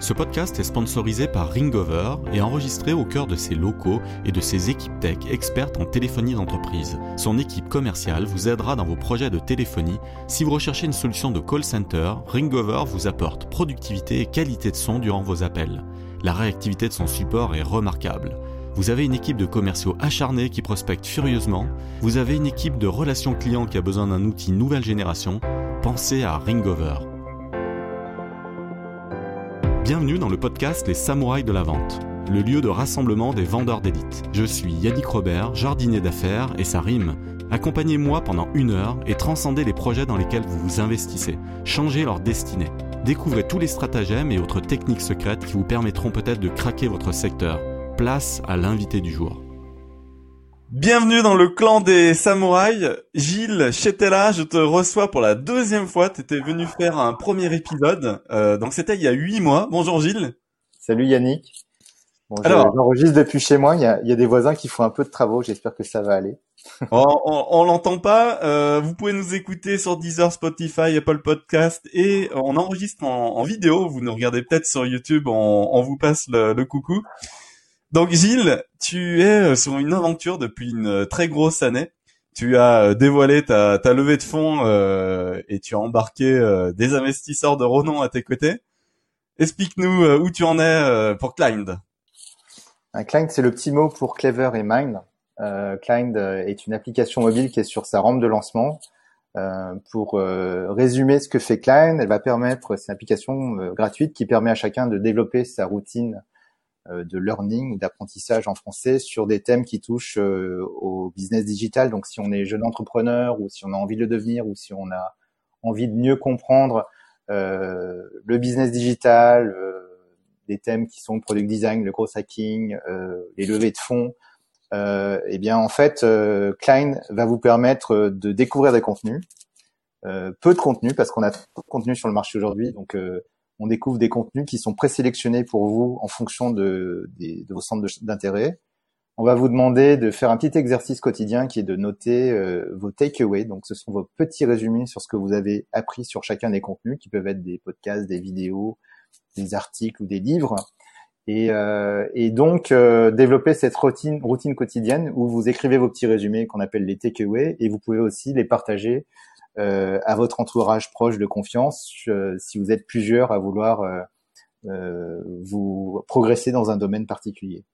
Ce podcast est sponsorisé par Ringover et enregistré au cœur de ses locaux et de ses équipes tech expertes en téléphonie d'entreprise. Son équipe commerciale vous aidera dans vos projets de téléphonie. Si vous recherchez une solution de call center, Ringover vous apporte productivité et qualité de son durant vos appels. La réactivité de son support est remarquable. Vous avez une équipe de commerciaux acharnés qui prospectent furieusement. Vous avez une équipe de relations clients qui a besoin d'un outil nouvelle génération. Pensez à Ringover. Bienvenue dans le podcast Les Samouraïs de la Vente, le lieu de rassemblement des vendeurs d'élite. Je suis Yannick Robert, jardinier d'affaires, et ça rime. Accompagnez-moi pendant une heure et transcendez les projets dans lesquels vous vous investissez. Changez leur destinée. Découvrez tous les stratagèmes et autres techniques secrètes qui vous permettront peut-être de craquer votre secteur. Place à l'invité du jour. Bienvenue dans le clan des samouraïs. Gilles Chetela, je te reçois pour la deuxième fois. Tu étais venu faire un premier épisode. Euh, donc c'était il y a huit mois. Bonjour Gilles. Salut Yannick. Bon, Alors, j'enregistre depuis chez moi. Il y, a, il y, a, des voisins qui font un peu de travaux. J'espère que ça va aller. on, on, on l'entend pas. Euh, vous pouvez nous écouter sur Deezer, Spotify, Apple Podcast et on enregistre en, en vidéo. Vous nous regardez peut-être sur YouTube. On, on vous passe le, le coucou. Donc Gilles, tu es euh, sur une aventure depuis une euh, très grosse année. Tu as euh, dévoilé ta, ta levée de fonds euh, et tu as embarqué des investisseurs de renom à tes côtés. Explique-nous où tu en es pour Clind. Clind, c'est le petit mot pour Clever et Mind. Euh, Clind est une application mobile qui est sur sa rampe de lancement. Euh, pour résumer ce que fait Clind, elle va permettre, c'est une application gratuite qui permet à chacun de développer sa routine euh, de learning d'apprentissage en français sur des thèmes qui touchent euh, au business digital. Donc, si on est jeune entrepreneur ou si on a envie de le devenir ou si on a envie de mieux comprendre euh, le business digital, des thèmes qui sont le product design, le growth hacking, les levées de fonds, eh bien, en fait, Klein va vous permettre de découvrir des contenus, peu de contenus parce qu'on a trop de contenus sur le marché aujourd'hui. Donc, on découvre des contenus qui sont présélectionnés pour vous en fonction de, vos centres d'intérêt. On va vous demander de faire un petit exercice quotidien qui est de noter euh, vos takeaways. Donc, ce sont vos petits résumés sur ce que vous avez appris sur chacun des contenus, qui peuvent être des podcasts, des vidéos, des articles ou des livres. Et, euh, donc, euh, développer cette routine, routine quotidienne où vous écrivez vos petits résumés qu'on appelle les takeaways et vous pouvez aussi les partager à votre entourage proche de confiance euh, si vous êtes plusieurs à vouloir euh, vous progresser dans un domaine particulier.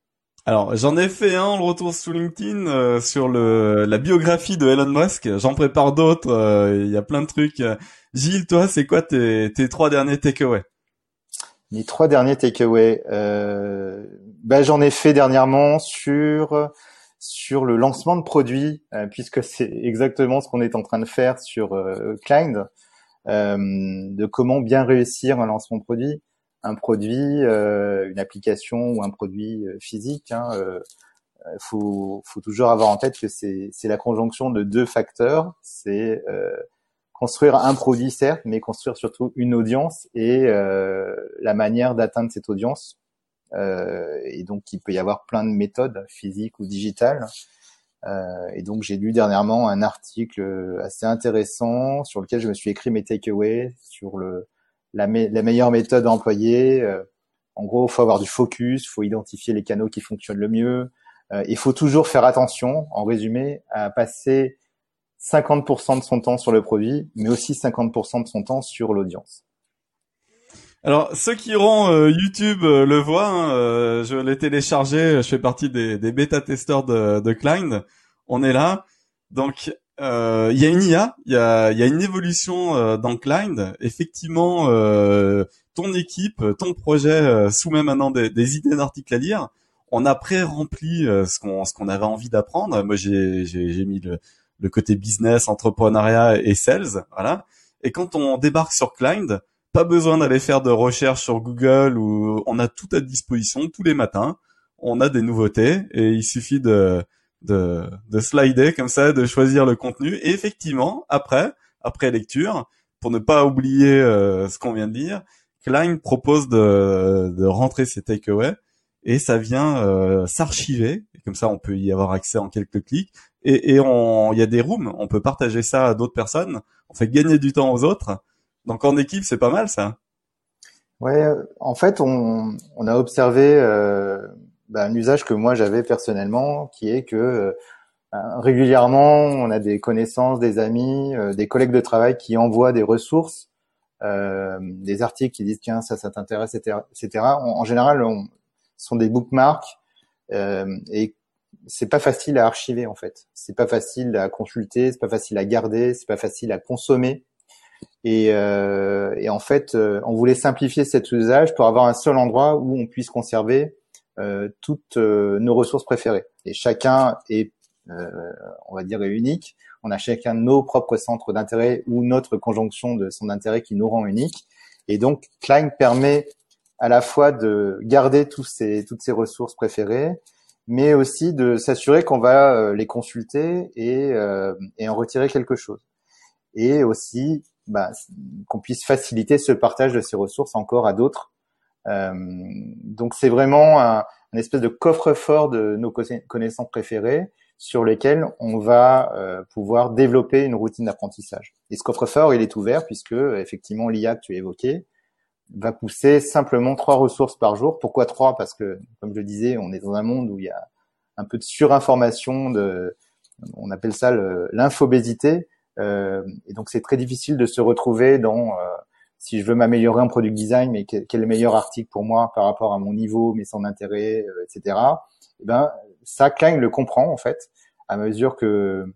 Alors j'en ai fait un, le retour sur LinkedIn sur le la biographie de Elon Musk. J'en prépare d'autres. Il y a plein de trucs. Gilles, toi, c'est quoi tes, tes trois derniers takeaways? Mes trois derniers takeaways, euh, ben, j'en ai fait dernièrement sur sur le lancement de produits, euh, puisque c'est exactement ce qu'on est en train de faire sur euh, euh, de comment bien réussir un lancement de produit, un produit, euh, une application ou un produit physique. Hein, faut, faut, toujours avoir en tête que c'est la conjonction de deux facteurs. C'est construire un produit certes, mais construire surtout une audience et la manière d'atteindre cette audience et donc il peut y avoir plein de méthodes physiques ou digitales. Euh, et donc j'ai lu dernièrement un article assez intéressant sur lequel je me suis écrit mes takeaways sur le la, la meilleure méthode à employer. Euh, en gros, il faut avoir du focus, il faut identifier les canaux qui fonctionnent le mieux. il faut toujours faire attention, en résumé, à passer 50% de son temps sur le produit, mais aussi 50% de son temps sur l'audience. Alors ceux qui auront euh, YouTube euh, le voient, hein, euh, je l'ai téléchargé, je fais partie des, des bêta-testeurs de, de Klein. On est là. Donc il y a une IA, il y a, y a, une évolution dans Klein. Effectivement, ton équipe, ton projet soumet maintenant des, des idées d'articles à lire. On a pré-rempli ce qu'on ce qu'on avait envie d'apprendre. Moi j'ai mis le, le côté business, entrepreneuriat et sales, voilà. Et quand on débarque sur Klein, pas besoin d'aller faire de recherche sur Google ou on a tout à disposition tous les matins. On a des nouveautés et il suffit de, de, de slider comme ça, de choisir le contenu. Et effectivement, après, après lecture, pour ne pas oublier euh, ce qu'on vient de dire, Klein propose de, de rentrer ses takeaways et ça vient euh, s'archiver. Comme ça, on peut y avoir accès en quelques clics. Et, et il y a des rooms, on peut partager ça à d'autres personnes. On fait gagner du temps aux autres. Donc en équipe, c'est pas mal ça. Ouais, en fait, on, a observé euh, bah, un usage que moi j'avais personnellement, qui est que euh, régulièrement, on a des connaissances, des amis, euh, des collègues de travail qui envoient des ressources, des articles qui disent tiens ça, ça t'intéresse, etc. en, général, on, sont des bookmarks et c'est pas facile à archiver en fait. C'est pas facile à consulter, c'est pas facile à garder, c'est pas facile à consommer. Et, euh, et en fait, euh, on voulait simplifier cet usage pour avoir un seul endroit où on puisse conserver euh, toutes euh, nos ressources préférées. Et chacun est, euh, on va dire, unique. On a chacun nos propres centres d'intérêt ou notre conjonction de son intérêt qui nous rend unique. Et donc, Klein permet à la fois de garder tous ces, toutes ces ressources préférées, mais aussi de s'assurer qu'on va euh, les consulter et, et, en retirer quelque chose. Et aussi bah, qu'on puisse faciliter ce partage de ces ressources encore à d'autres. Euh, donc c'est vraiment un, espèce de coffre-fort de nos connaissances préférées sur lesquelles on va euh, pouvoir développer une routine d'apprentissage. Et ce coffre-fort, il est ouvert puisque effectivement l'IA que tu évoquais, va pousser simplement trois ressources par jour. Pourquoi trois? Parce que, comme je le disais, on est dans un monde où il y a un peu de surinformation, de, on appelle ça l'infobésité, et donc c'est très difficile de se retrouver dans euh, si je veux m'améliorer en product design, mais quel, est le meilleur article pour moi par rapport à mon niveau, mais son intérêt, euh, etc. Et eh ben ça, Klein le comprend en fait à mesure que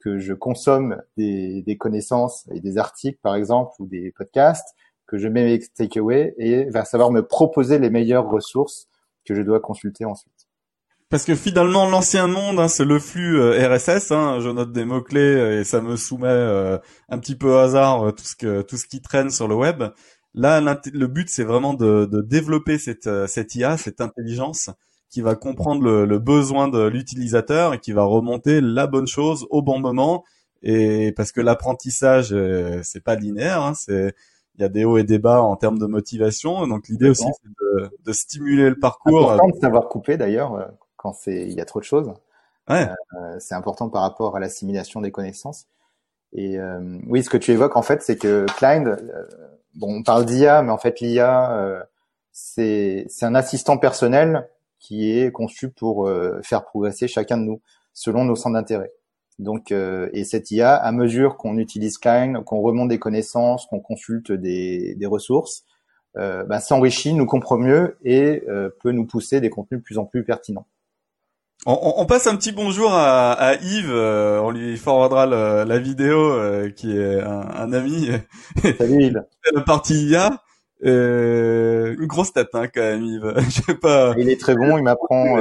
que je consomme des, des connaissances et des articles par exemple ou des podcasts que je mets mes takeaways et va savoir me proposer les meilleures ressources que je dois consulter ensuite. Parce que finalement, l'ancien monde, hein, c'est le flux euh, RSS. Hein, je note des mots clés euh, et ça me soumet euh, un petit peu au hasard tout ce que tout ce qui traîne sur le web. Là, le but, c'est vraiment de, de, développer cette cette IA, cette intelligence qui va comprendre le, le besoin de l'utilisateur et qui va remonter la bonne chose au bon moment. Et parce que l'apprentissage, c'est pas linéaire, hein, c'est il y a des hauts et des bas en termes de motivation. Donc l'idée aussi, c'est de, de, stimuler le parcours. Important de savoir couper d'ailleurs euh, quand c'est il y a trop de choses. Ouais. Euh, c'est important par rapport à l'assimilation des connaissances. Et euh, oui, ce que tu évoques en fait, c'est que Klein, euh, bon, on parle d'IA, mais en fait l'IA, euh, c'est c'est un assistant personnel qui est conçu pour faire progresser chacun de nous selon nos centres d'intérêt. Donc, euh, et cette IA, à mesure qu'on utilise Klein, qu'on remonte des connaissances, qu'on consulte des, des ressources, euh, bah, s'enrichit, nous comprend mieux et euh, peut nous pousser des contenus de plus en plus pertinents. On, on passe un petit bonjour à, à Yves. Euh, on lui forwardera le, la vidéo euh, qui est un, un, ami. Salut Yves. la partie IA. une grosse tête hein, quand même Yves. Je sais pas. Il est très bon. Il m'apprend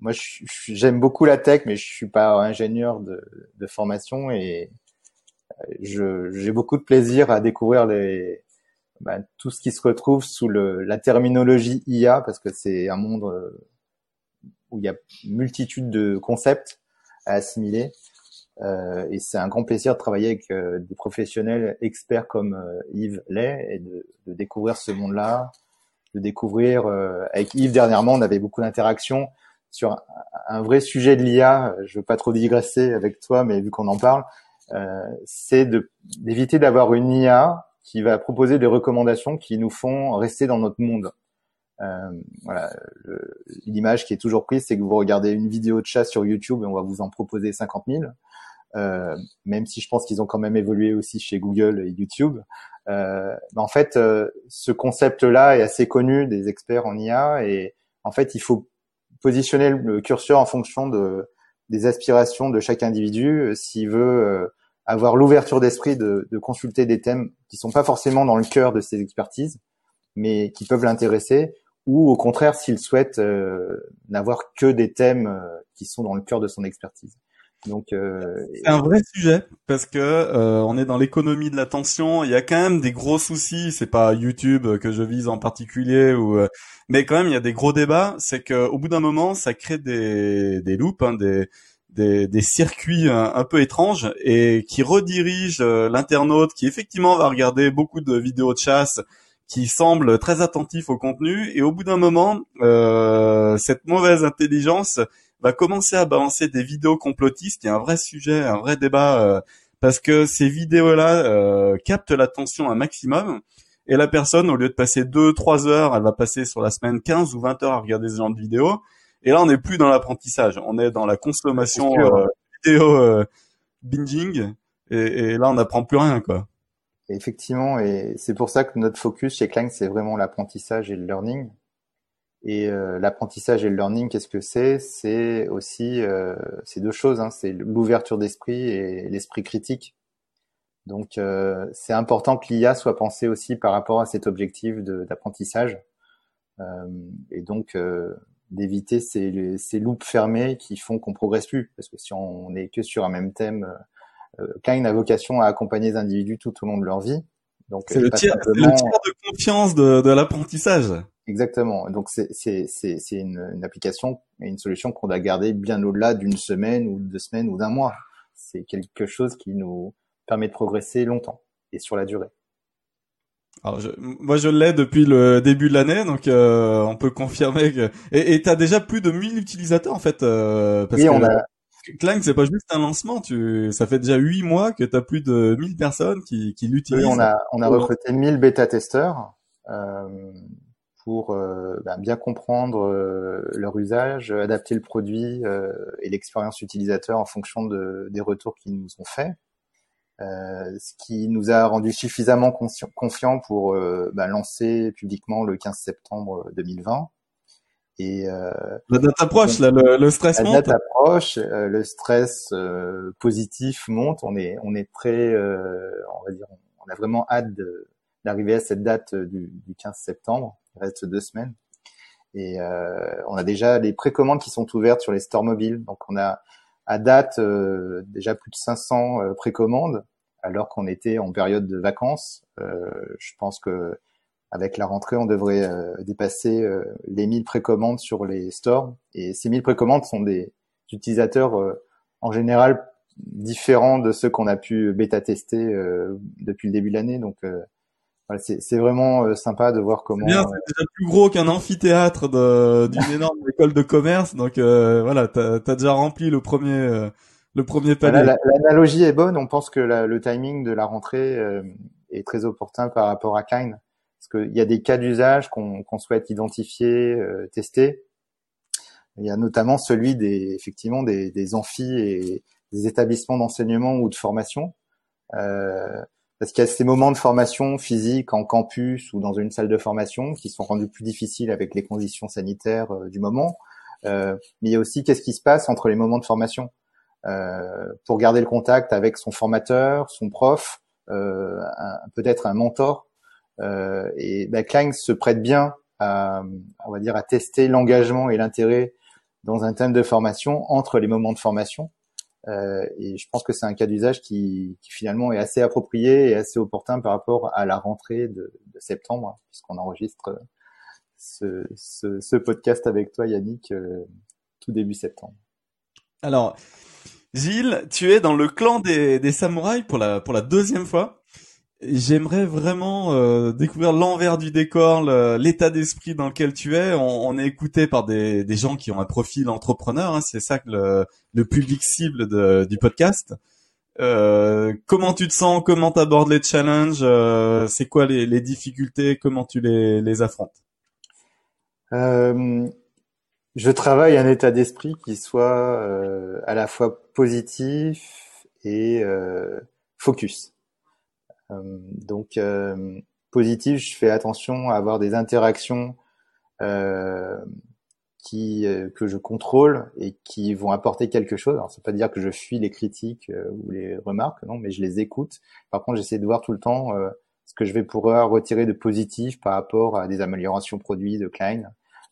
moi, j'aime beaucoup la tech, mais je suis pas ingénieur de, de formation et euh, j'ai beaucoup de plaisir à découvrir les, bah, tout ce qui se retrouve sous le, la terminologie IA, parce que c'est un monde euh, où il y a multitude de concepts à assimiler. Euh, et c'est un grand plaisir de travailler avec euh, des professionnels experts comme Yves Lay et de, de découvrir ce monde-là, de découvrir avec Yves dernièrement, on avait beaucoup d'interactions sur un vrai sujet de l'IA, je veux pas trop digresser avec toi, mais vu qu'on en parle, euh, c'est d'éviter d'avoir une IA qui va proposer des recommandations qui nous font rester dans notre monde. Euh, voilà, l'image qui est toujours prise, c'est que vous regardez une vidéo de chat sur YouTube et on va vous en proposer 50 000. Euh, même si je pense qu'ils ont quand même évolué aussi chez Google et YouTube. Euh, en fait, euh, ce concept-là est assez connu des experts en IA et en fait, il faut positionner le curseur en fonction de, des aspirations de chaque individu. Euh, s'il veut avoir l'ouverture d'esprit de, de, consulter des thèmes qui sont pas forcément dans le cœur de ses expertises, mais qui peuvent l'intéresser, ou au contraire s'il souhaite euh, n'avoir que des thèmes qui sont dans le cœur de son expertise. Donc euh, c'est un vrai sujet parce que euh, on est dans l'économie de l'attention. Il y a quand même des gros soucis. C'est pas YouTube que je vise en particulier ou, euh, mais quand même il y a des gros débats. C'est que au bout d'un moment, ça crée des des loops, hein, des des, des circuits un, un, peu étranges et qui redirigent l'internaute qui effectivement va regarder beaucoup de vidéos de chasse qui semble très attentif au contenu et au bout d'un moment cette mauvaise intelligence va commencer à balancer des vidéos complotistes. Il y a un vrai sujet, un vrai débat, euh, parce que ces vidéos-là euh, captent l'attention un maximum. Et la personne, au lieu de passer 2-3 heures, elle va passer sur la semaine 15 ou 20 heures à regarder ce genre de vidéos. Et là, on n'est plus dans l'apprentissage, on est dans la consommation euh, vidéo euh, binging. Et, et, là, on n'apprend plus rien, quoi. Effectivement, et c'est pour ça que notre focus chez Klein, c'est vraiment l'apprentissage et le learning. Et euh, l'apprentissage et le learning, qu'est-ce que c'est? C'est aussi euh, ces deux choses. Hein, c'est l'ouverture d'esprit et l'esprit critique. Donc, euh, c'est important que l'IA soit pensée aussi par rapport à cet objectif d'apprentissage. et donc, d'éviter ces, ces fermées qui font qu'on progresse plus. Parce que si on n'est que sur un même thème, euh, Klein a vocation à accompagner les individus tout au long de leur vie. Donc c'est le, tiers, de confiance de, de l'apprentissage. Exactement. Donc c'est c'est c'est c'est une, une, application et une solution qu'on doit garder bien au-delà d'une semaine ou deux semaines ou d'un mois. C'est quelque chose qui nous permet de progresser longtemps et sur la durée. Alors je, moi je l'ai depuis le début de l'année, donc euh, on peut confirmer que. Et tu as déjà plus de 1000 utilisateurs en fait. Euh, parce oui, on a. Clang, c'est pas juste un lancement. Tu, ça fait déjà huit mois que tu as plus de 1000 personnes qui, qui l'utilisent. Oui, on a, on a recruté 1000 bêta-testeurs euh, pour euh, ben, bien comprendre euh, leur usage, adapter le produit euh, et l'expérience utilisateur en fonction de, des retours qu'ils nous ont faits. Euh, ce qui nous a rendu suffisamment confiants pour bah, lancer publiquement le 15 septembre 2020. Et euh, la date approche, là, le, le, stress monte. La date approche, le stress positif monte. On est, on est très, on va dire, on a vraiment hâte d'arriver à cette date du, du, 15 septembre. Il reste deux semaines. Et on a déjà les précommandes qui sont ouvertes sur les stores mobiles. Donc on a à date euh, déjà plus de 500 euh, précommandes alors qu'on était en période de vacances. Euh, je pense que avec la rentrée, on devrait dépasser les 1000 précommandes sur les stores. Et ces 1000 précommandes sont des utilisateurs en général différents de ceux qu'on a pu bêta-tester depuis le début de l'année. Donc, c'est vraiment euh, sympa de voir comment. Bien, c'est déjà plus gros qu'un amphithéâtre d'une énorme école de commerce, donc euh, voilà, t'as as déjà rempli le premier euh, le premier palier. L'analogie est bonne. On pense que le timing de la rentrée est très opportun par rapport à Klein, parce qu'il y a des cas d'usage qu'on souhaite identifier, tester. Il y a notamment celui des effectivement des, des amphis et des établissements d'enseignement ou de formation. Euh, parce qu'il y a ces moments de formation physique en campus ou dans une salle de formation qui sont rendus plus difficiles avec les conditions sanitaires euh, du moment. Euh, mais il y a aussi qu'est-ce qui se passe entre les moments de formation euh, pour garder le contact avec son formateur, son prof, euh, peut-être un mentor. Euh, et bah, se prête bien à, on va dire, à tester l'engagement et l'intérêt dans un thème de formation entre les moments de formation euh, et je pense que c'est un cas d'usage qui, finalement est assez approprié et assez opportun par rapport à la rentrée de, septembre, puisqu'on enregistre ce, podcast avec toi, Yannick, euh, tout début septembre. Alors, Gilles, tu es dans le clan des, samouraïs pour la deuxième fois. J'aimerais vraiment euh, découvrir l'envers du décor, l'état d'esprit dans lequel tu es. On, est écouté par des, gens qui ont un profil entrepreneur. Hein, c'est ça que le, public cible du podcast. Euh, comment tu te sens? Comment tu abordes les challenges? Euh, C'est quoi les, les, difficultés? Comment tu les, les affrontes? Euh, Je travaille un état d'esprit qui soit euh, à la fois positif et focus. Euh, donc euh, positif, je fais attention à avoir des interactions euh, qui que je contrôle et qui vont apporter quelque chose. Alors, c'est pas dire que je fuis les critiques ou les remarques, non, mais je les écoute. Par contre, j'essaie de voir tout le temps ce que je vais pouvoir retirer de positif par rapport à des améliorations produits de Klein.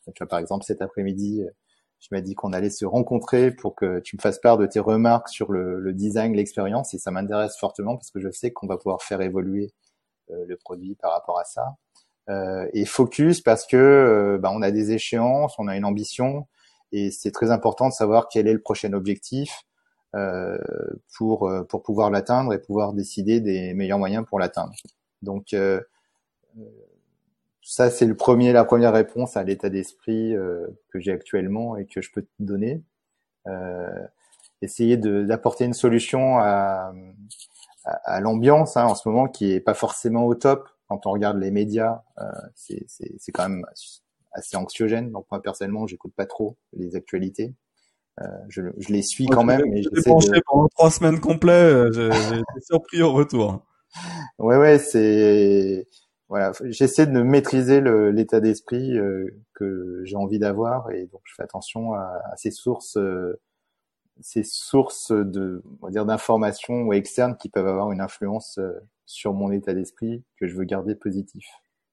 Tu vois, par exemple, cet après-midi, tu m'as dit qu'on allait se rencontrer pour que tu me fasses part de tes remarques sur le, le design, l'expérience, et ça m'intéresse fortement parce que je sais qu'on va pouvoir faire évoluer euh, le produit par rapport à ça. Euh, et focus parce que euh, bah, on a des échéances, on a une ambition, et c'est très important de savoir quel est le prochain objectif euh, pour pour pouvoir l'atteindre et pouvoir décider des meilleurs moyens pour l'atteindre. Donc ça, c'est le premier, la première réponse à l'état d'esprit euh, que j'ai actuellement et que je peux te donner. Euh, essayer d'apporter une solution à, à, à l'ambiance hein, en ce moment qui est pas forcément au top. quand on regarde les médias, c'est quand même assez anxiogène. Donc moi personnellement, j'écoute pas trop les actualités. je, je, les suis quand même. Mais j'essaie de... pendant trois semaines complètes. J'ai été surpris au retour. Ouais, ouais, c'est voilà, j'essaie de maîtriser l'état d'esprit euh, que j'ai envie d'avoir et donc je fais attention à, ces sources, euh, ces sources de, on va dire, d'informations externes qui peuvent avoir une influence euh, sur mon état d'esprit que je veux garder positif.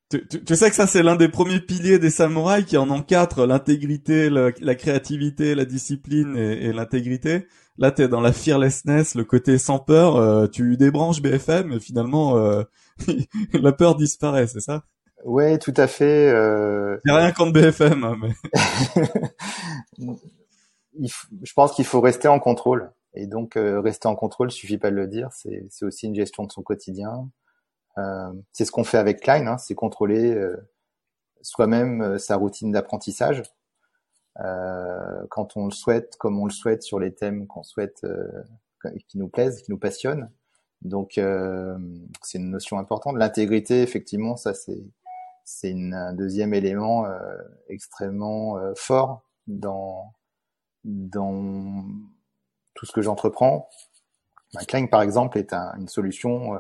Tu, sais que ça c'est l'un des premiers piliers des samouraïs qui en quatre l'intégrité, la, créativité, la discipline et, l'intégrité. Là, t'es dans la fearlessness, le côté sans peur. Tu débranches BFM et finalement la peur disparaît, c'est ça? Ouais, tout à fait. Euh... rien contre BFM, hein, mais je pense qu'il faut rester en contrôle. Et donc euh, rester en contrôle, suffit pas de le dire. C'est aussi une gestion de son quotidien. Euh, c'est ce qu'on fait avec Klein, hein, c'est contrôler euh, soi-même sa routine d'apprentissage. quand on le souhaite, comme on le souhaite sur les thèmes qu'on souhaite, qui nous plaisent, qui nous passionnent. Donc euh, c'est une notion importante. L'intégrité, effectivement, ça c'est c'est un deuxième élément euh, extrêmement euh, fort dans dans tout ce que j'entreprends. Klein, par exemple, est une solution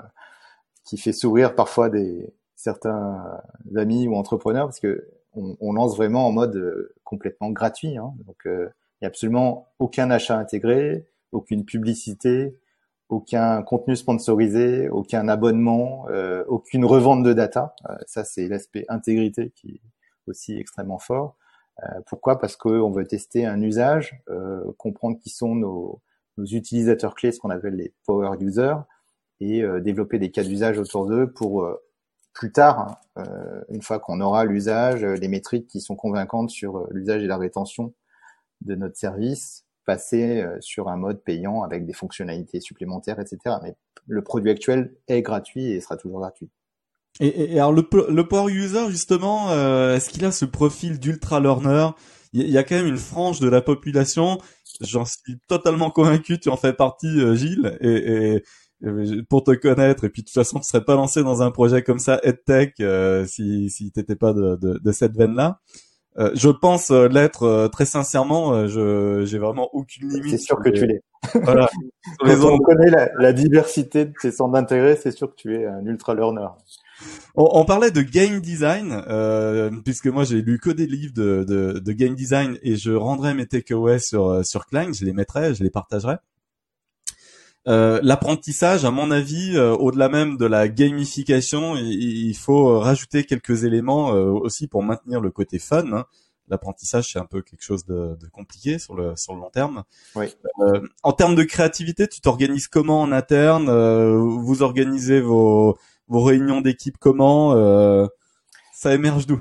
qui fait sourire parfois des certains amis ou entrepreneurs parce que on, on lance vraiment en mode complètement gratuit. Hein. Donc il n'y a absolument aucun achat intégré, aucune publicité, aucun contenu sponsorisé, aucun abonnement, euh, aucune revente de data. Euh, ça, c'est l'aspect intégrité qui est aussi extrêmement fort. Euh, pourquoi? Parce qu'on veut tester un usage, comprendre qui sont nos, utilisateurs clés, ce qu'on appelle les power users, et développer des cas d'usage autour d'eux pour plus tard, hein, une fois qu'on aura l'usage, les métriques qui sont convaincantes sur l'usage et la rétention de notre service, passer euh, sur un mode payant avec des fonctionnalités supplémentaires, etc. Mais le produit actuel est gratuit et sera toujours gratuit. Et, et alors le, le, power user justement, euh, est-ce qu'il a ce profil d'ultra learner? Il y, a quand même une frange de la population, j'en suis totalement convaincu, tu en fais partie euh, Gilles, et, et, pour te connaître, et puis de toute façon tu serais pas lancé dans un projet comme ça, EdTech, euh, si, si t'étais pas de cette veine-là. Euh, je pense euh, l'être euh, très sincèrement. je j'ai vraiment aucune limite. C'est sûr que tu l'es. Voilà. Quand on connaît la, la, diversité de tes centres d'intérêt, c'est sûr que tu es un ultra learner. On, on parlait de game design, euh, puisque moi j'ai lu que des livres de, de, de, game design et je rendrai mes takeaways sur sur Klein, je les mettrai, je les partagerai. Euh, l'apprentissage, à mon avis, euh, au-delà même de la gamification, il, faut rajouter quelques éléments euh, aussi pour maintenir le côté fun. Hein. L'apprentissage, c'est un peu quelque chose de, de, compliqué sur le sur le long terme. Oui. en termes de créativité, tu t'organises comment en interne Vous organisez vos vos réunions d'équipe comment Ça émerge d'où?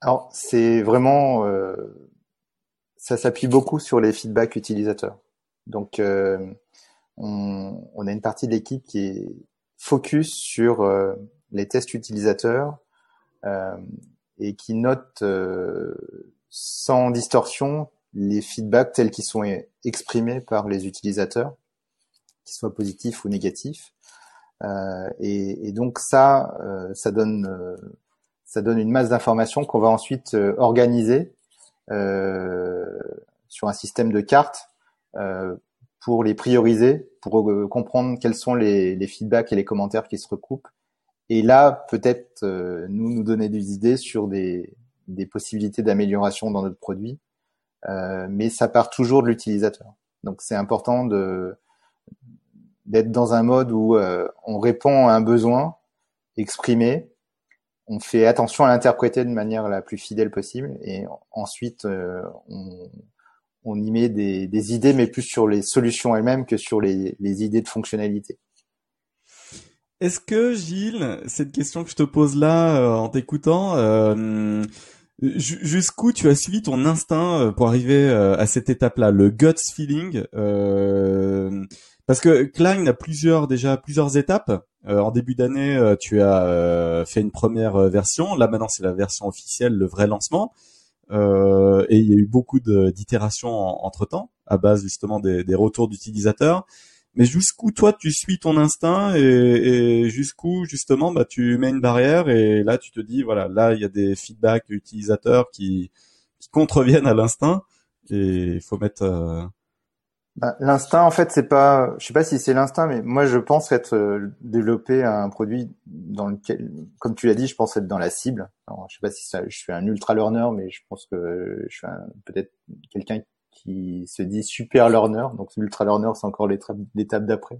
Alors, c'est vraiment ça s'appuie beaucoup sur les feedbacks utilisateurs. Donc on, a une partie de l'équipe qui est focus sur euh, les tests utilisateurs euh, et qui note euh, sans distorsion les feedbacks tels qu'ils sont exprimés par les utilisateurs, qu'ils soient positifs ou négatifs. Et, et, donc ça, ça donne ça donne une masse d'informations qu'on va ensuite organiser sur un système de cartes pour les prioriser, pour euh, comprendre quels sont les, les, feedbacks et les commentaires qui se recoupent. Et là, peut-être euh, nous nous donner des idées sur des, des possibilités d'amélioration dans notre produit. Euh, mais ça part toujours de l'utilisateur. Donc c'est important de d'être dans un mode où euh, on répond à un besoin exprimé, on fait attention à l'interpréter de manière la plus fidèle possible, et ensuite on, on y met des, idées, mais plus sur les solutions elles-mêmes que sur les, idées de fonctionnalité. Est-ce que Gilles, cette question que je te pose là euh, en t'écoutant, euh, jusqu'où tu as suivi ton instinct euh, pour arriver à cette étape-là, le guts feeling Parce que Klein a plusieurs déjà plusieurs étapes. en début d'année, tu as fait une première version. Là maintenant, c'est la version officielle, le vrai lancement. Euh, et il y a eu beaucoup d'itérations entre temps, à base justement des, des retours d'utilisateurs. mais jusqu'où toi tu suis ton instinct et, et jusqu'où justement bah tu mets une barrière et là tu te dis voilà là il y a des feedbacks utilisateurs qui, qui contreviennent à l'instinct et il faut mettre euh, bah, l'instinct, en fait, c'est pas, je sais pas si c'est l'instinct, mais moi, je pense être euh, développé un produit dans lequel, comme tu l'as dit, je pense être dans la cible. Alors, je sais pas si je suis un ultra learner, mais je pense que je suis peut-être quelqu'un qui se dit super learner. Donc, ultra learner, c'est encore l'étape d'après.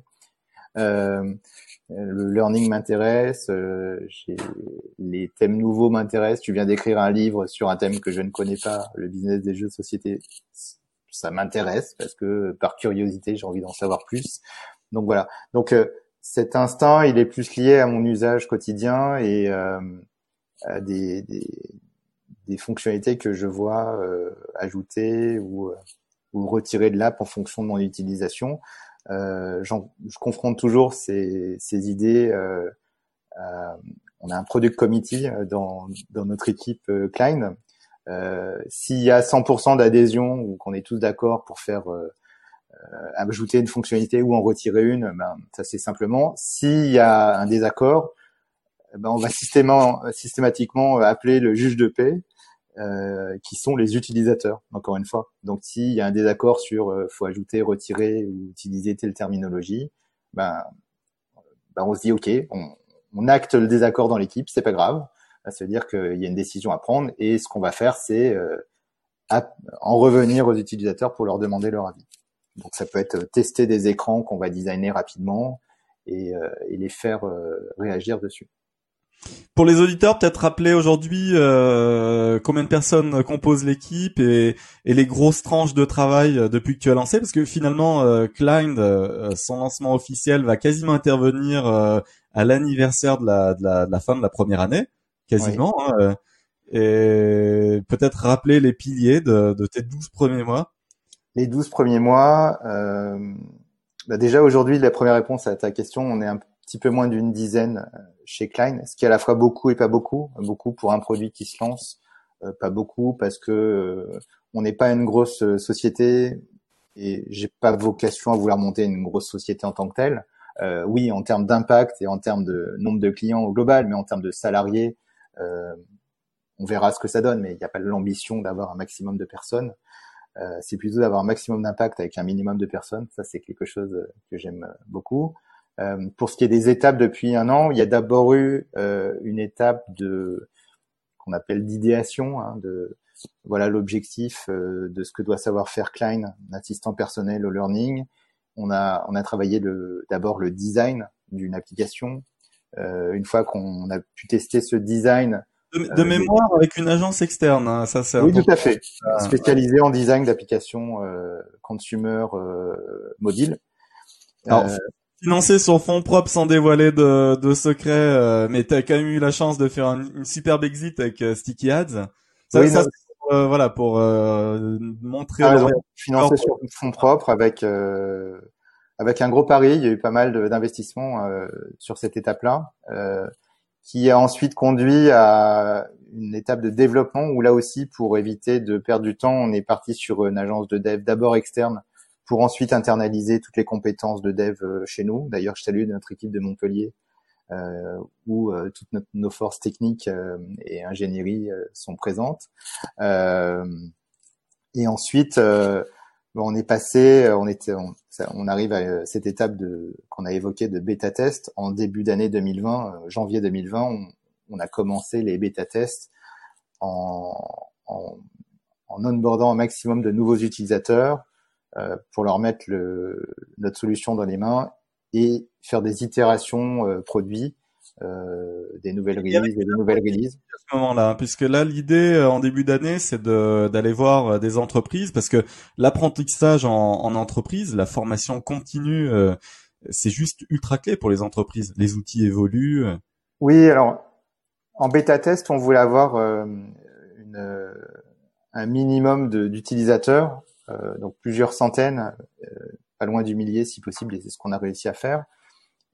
Euh, le learning m'intéresse, euh, les thèmes nouveaux m'intéressent. Tu viens d'écrire un livre sur un thème que je ne connais pas, le business des jeux de société ça m'intéresse parce que par curiosité, j'ai envie d'en savoir plus. Donc voilà. Donc euh, cet instinct, il est plus lié à mon usage quotidien et euh, à des, des, des, fonctionnalités que je vois euh, ajouter ou, ou retirer de l'app en fonction de mon utilisation. Euh, je confronte toujours ces, ces idées. on a un product committee dans, dans notre équipe Klein euh, S'il y a 100% d'adhésion ou qu'on est tous d'accord pour faire euh, euh, ajouter une fonctionnalité ou en retirer une, ben, ça c'est simplement. S'il y a un désaccord, ben, on va systématiquement appeler le juge de paix, euh, qui sont les utilisateurs, encore une fois. Donc s'il y a un désaccord sur euh, faut ajouter, retirer ou utiliser telle terminologie, ben, ben on se dit ok, on, on acte le désaccord dans l'équipe, c'est pas grave à dire qu'il y a une décision à prendre et ce qu'on va faire, c'est euh, en revenir aux utilisateurs pour leur demander leur avis. Donc ça peut être tester des écrans qu'on va designer rapidement et, euh, les faire euh, réagir dessus. Pour les auditeurs, peut-être rappeler aujourd'hui combien de personnes composent l'équipe et, les grosses tranches de travail depuis que tu as lancé, parce que finalement, Klein, son lancement officiel va quasiment intervenir à l'anniversaire de la, fin de la première année quasiment. Hein, euh, et peut-être rappeler les piliers de, de, tes 12 premiers mois. Les 12 premiers mois, euh, bah déjà aujourd'hui, la première réponse à ta question, on est un petit peu moins d'une dizaine euh, chez Klein, ce qui est à la fois beaucoup et pas beaucoup. Beaucoup pour un produit qui se lance, euh, pas beaucoup parce que on n'est pas une grosse société et j'ai pas vocation à vouloir monter une grosse société en tant que telle. Euh, oui, en termes d'impact et en termes de nombre de clients au global, mais en termes de salariés, on verra ce que ça donne, mais il n'y a pas l'ambition d'avoir un maximum de personnes. Euh, c'est plutôt d'avoir un maximum d'impact avec un minimum de personnes. Ça, c'est quelque chose que j'aime beaucoup. Euh, pour ce qui est des étapes depuis un an, il y a d'abord eu une étape de qu'on appelle d'idéation, hein, de voilà l'objectif de ce que doit savoir faire Klein, assistant personnel au learning. On a on a travaillé d'abord le design d'une application, euh, une fois qu'on a pu tester ce design. De, de euh, mémoire avec une agence externe, hein, ça c'est Oui, tout à fait. Ah. Spécialisé en design d'applications euh, consumer mobile. Alors, financé sur fonds propres sans dévoiler de, de secrets, mais tu as quand même eu la chance de faire une superbe exit avec Sticky Ads. Ça, oui, ça voilà pour montrer. Ah, financé sur fonds propres avec avec un gros pari. Il y a eu pas mal d'investissements euh, sur cette étape-là, euh, qui a ensuite conduit à une étape de développement où là aussi, pour éviter de perdre du temps, on est parti sur une agence de dev d'abord externe pour ensuite internaliser toutes les compétences de dev euh, chez nous. D'ailleurs, je salue notre équipe de Montpellier euh, où euh, toutes nos forces techniques et ingénierie sont présentes. et ensuite, on est passé, euh, on était, on, arrive à euh, cette étape de qu'on a évoqué de bêta test. En début d'année 2020, euh, janvier 2020, on, a commencé les bêta tests en, en, en onboardant un maximum de nouveaux utilisateurs pour leur mettre notre solution dans les mains et faire des itérations produits euh, des nouvelles releases et des nouvelles releases. À ce moment-là, puisque là l'idée euh, en début d'année, c'est d'aller voir euh, des entreprises, parce que l'apprentissage en, en, entreprise, la formation continue, c'est juste ultra clé pour les entreprises. Les outils évoluent. Oui, alors en bêta test, on voulait avoir une, un minimum d'utilisateurs, donc plusieurs centaines, pas loin du millier si possible, et c'est ce qu'on a réussi à faire.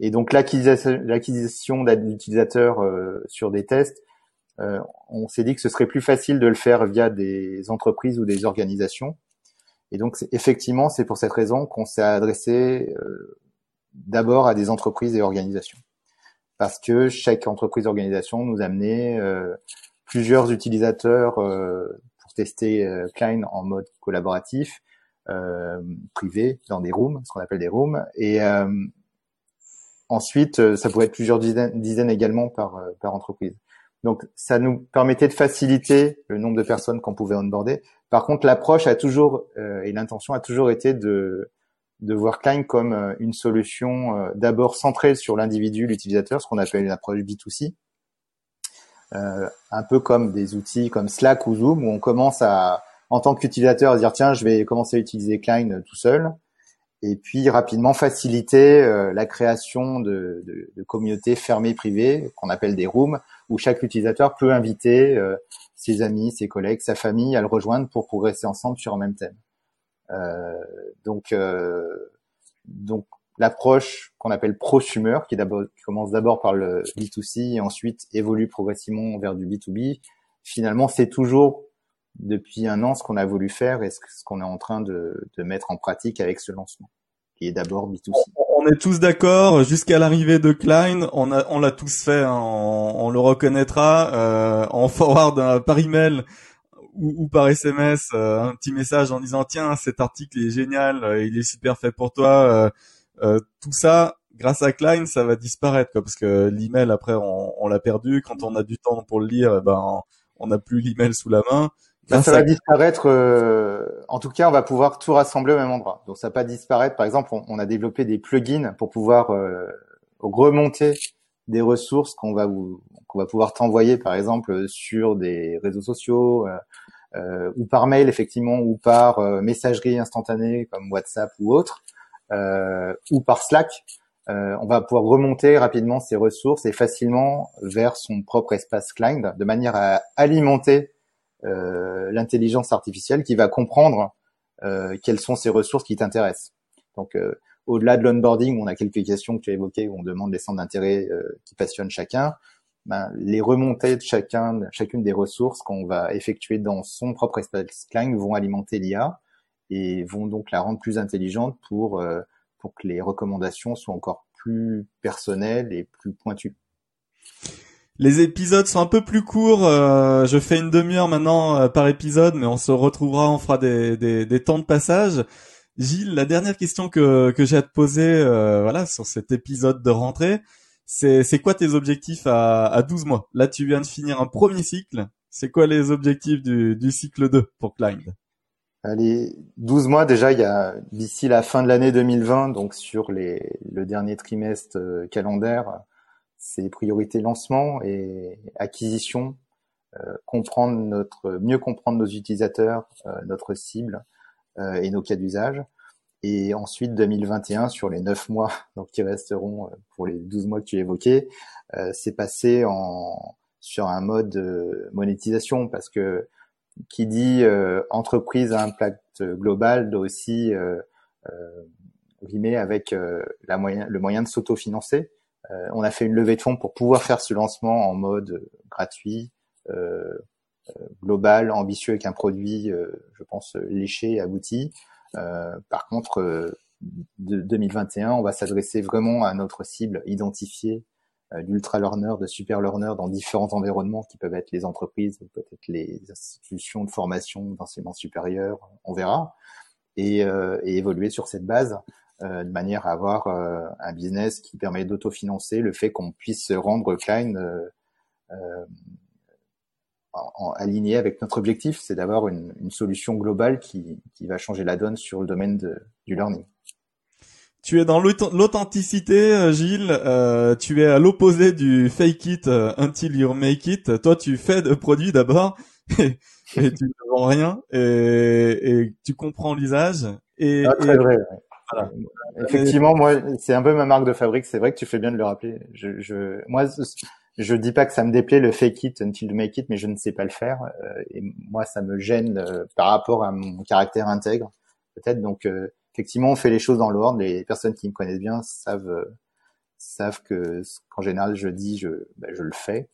Et donc l'acquisition d'utilisateurs euh, sur des tests, euh, on s'est dit que ce serait plus facile de le faire via des entreprises ou des organisations. Et donc effectivement, c'est pour cette raison qu'on s'est adressé euh, d'abord à des entreprises et organisations. Parce que chaque entreprise organisation nous amenait euh, plusieurs utilisateurs pour tester Klein en mode collaboratif, privé, dans des rooms, ce qu'on appelle des rooms. Et ensuite, ça pouvait être plusieurs dizaines, également par, par entreprise. Donc, ça nous permettait de faciliter le nombre de personnes qu'on pouvait onboarder. Par contre, l'approche a toujours euh, et l'intention a toujours été de voir Klein comme euh, une solution euh, d'abord centrée sur l'individu, l'utilisateur, ce qu'on appelle une approche B2C, un peu comme des outils comme Slack ou Zoom où on commence à en tant qu'utilisateur à dire tiens, je vais commencer à utiliser Klein tout seul et puis rapidement faciliter la création de, de, de communautés fermées privées qu'on appelle des rooms où chaque utilisateur peut inviter euh, ses amis, ses collègues, sa famille à le rejoindre pour progresser ensemble sur un même thème. Euh, donc, euh, donc l'approche qu'on appelle prosumer, qui, qui commence d'abord par le B2C et ensuite évolue progressivement vers du B2B, finalement, c'est toujours depuis un an ce qu'on a voulu faire et ce qu'on est en train de, de mettre en pratique avec ce lancement, qui est d'abord B2C on est tous d'accord. Jusqu'à l'arrivée de Klein, on a, on l'a tous fait. Hein, on, le reconnaîtra euh, en forward euh, par email ou, ou par SMS euh, un petit message en disant tiens cet article est génial, euh, il est super fait pour toi. tout ça, grâce à Klein, ça va disparaître quoi, parce que l'email après on, on l'a perdu. Quand on a du temps pour le lire, eh ben on n'a plus l'email sous la main ça, va disparaître. Euh, en tout cas, on va pouvoir tout rassembler au même endroit. Donc, ça va pas disparaître. Par exemple, on, a développé des plugins pour pouvoir euh, remonter des ressources qu'on va qu'on va pouvoir t'envoyer, par exemple, sur des réseaux sociaux euh, ou par mail, effectivement, ou par messagerie instantanée comme WhatsApp ou autre, ou par Slack. on va pouvoir remonter rapidement ces ressources et facilement vers son propre espace client, de manière à alimenter euh, l'intelligence artificielle qui va comprendre euh, quelles sont ces ressources qui t'intéressent. Donc, euh, au-delà de l'onboarding, on a quelques questions que tu as évoquées où on demande les centres d'intérêt qui passionnent chacun. Ben, les remontées de chacun, chacune des ressources qu'on va effectuer dans son propre espace Klein vont alimenter l'IA et vont donc la rendre plus intelligente pour pour que les recommandations soient encore plus personnelles et plus pointues. Les épisodes sont un peu plus courts. Euh, je fais une demi-heure maintenant euh, par épisode, mais on se retrouvera, on fera des, des, temps de passage. Gilles, la dernière question que, que j'ai à te poser, euh, voilà, sur cet épisode de rentrée, c'est c'est quoi tes objectifs à, à 12 mois? Là, tu viens de finir un premier cycle. C'est quoi les objectifs du, du cycle 2 pour Climb Allez, 12 mois déjà, il y a d'ici la fin de l'année 2020, donc sur les, le dernier trimestre calendaire, c'est priorité lancement et acquisition, euh, comprendre notre, mieux comprendre nos utilisateurs, euh, notre cible euh, et nos cas d'usage. Et ensuite 2021 sur les 9 mois donc qui resteront pour les 12 mois que tu évoquais, c'est passé en sur un mode monétisation parce que qui dit entreprise à impact global doit aussi rimer avec la moyen, le moyen de s'autofinancer. Euh, on a fait une levée de fonds pour pouvoir faire ce lancement en mode gratuit, euh, euh, global, ambitieux avec un produit, je pense, léché, abouti. par contre, de 2021, on va s'adresser vraiment à notre cible identifiée d'ultra learner, de super learner dans différents environnements qui peuvent être les entreprises, peut-être les institutions de formation, d'enseignement supérieur, on verra, et, et, évoluer sur cette base euh, de manière à avoir euh, un business qui permet d'autofinancer le fait qu'on puisse se rendre Klein euh, en, aligné avec notre objectif, c'est d'avoir une, une, solution globale qui, qui, va changer la donne sur le domaine de, du learning. Tu es dans l'authenticité, Gilles. Euh, tu es à l'opposé du fake it until you make it. Toi, tu fais de produits d'abord et, tu ne vends rien et, et tu comprends l'usage. Et, ah, très vrai. Effectivement, moi, c'est un peu ma marque de fabrique. C'est vrai que tu fais bien de le rappeler. Je, je, moi, je dis pas que ça me déplaît le fake it until you make it, mais je ne sais pas le faire. Euh, et moi, ça me gêne euh, par rapport à mon caractère intègre, peut-être. Donc, euh, effectivement, on fait les choses dans l'ordre. Les personnes qui me connaissent bien savent savent que qu'en général, je dis, je, ben, je le fais.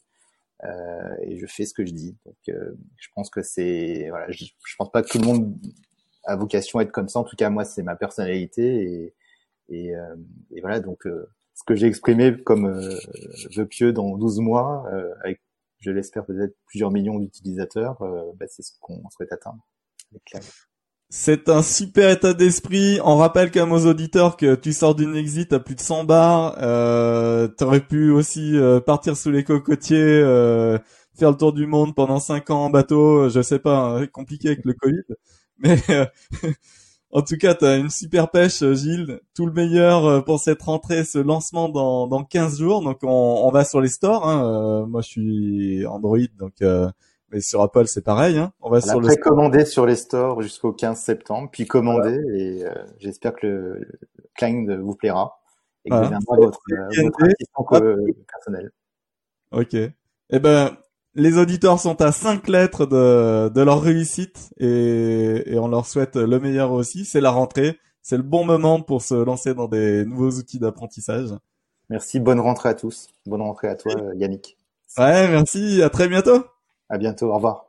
et je fais ce que je dis. Donc, je pense que c'est, voilà, je, je pense pas que tout le monde a vocation à être comme ça. En tout cas, moi, c'est ma personnalité et, Et, et voilà, donc ce que j'ai exprimé comme vœu pieux dans 12 mois, avec je l'espère peut-être plusieurs millions d'utilisateurs, bah, c'est ce qu'on souhaite atteindre avec c'est un super état d'esprit. On rappelle quand même aux auditeurs que tu sors d'une exit à plus de 100 bars. Euh, T'aurais pu aussi euh, partir sous les cocotiers, euh, faire le tour du monde pendant 5 ans en bateau. Je sais pas, hein, compliqué avec le Covid. Mais euh, en tout cas, tu as une super pêche, Gilles. Tout le meilleur pour cette rentrée, ce lancement dans, dans 15 jours. Donc on, on va sur les stores. Hein. moi, je suis Android, donc mais sur Apple, c'est pareil. Hein. On va sur le sur les stores jusqu'au 15 septembre, puis commander. Et euh, j'espère que le, le vous plaira et que voilà. viendra votre, euh, votre assistant personnel. Ok. Eh ben, les auditeurs sont à cinq lettres de, de leur réussite et, et on leur souhaite le meilleur aussi. C'est la rentrée. C'est le bon moment pour se lancer dans des nouveaux outils d'apprentissage. Merci. Bonne rentrée à tous. Bonne rentrée à toi, Yannick. Ouais, merci. À très bientôt. À bientôt. Au revoir.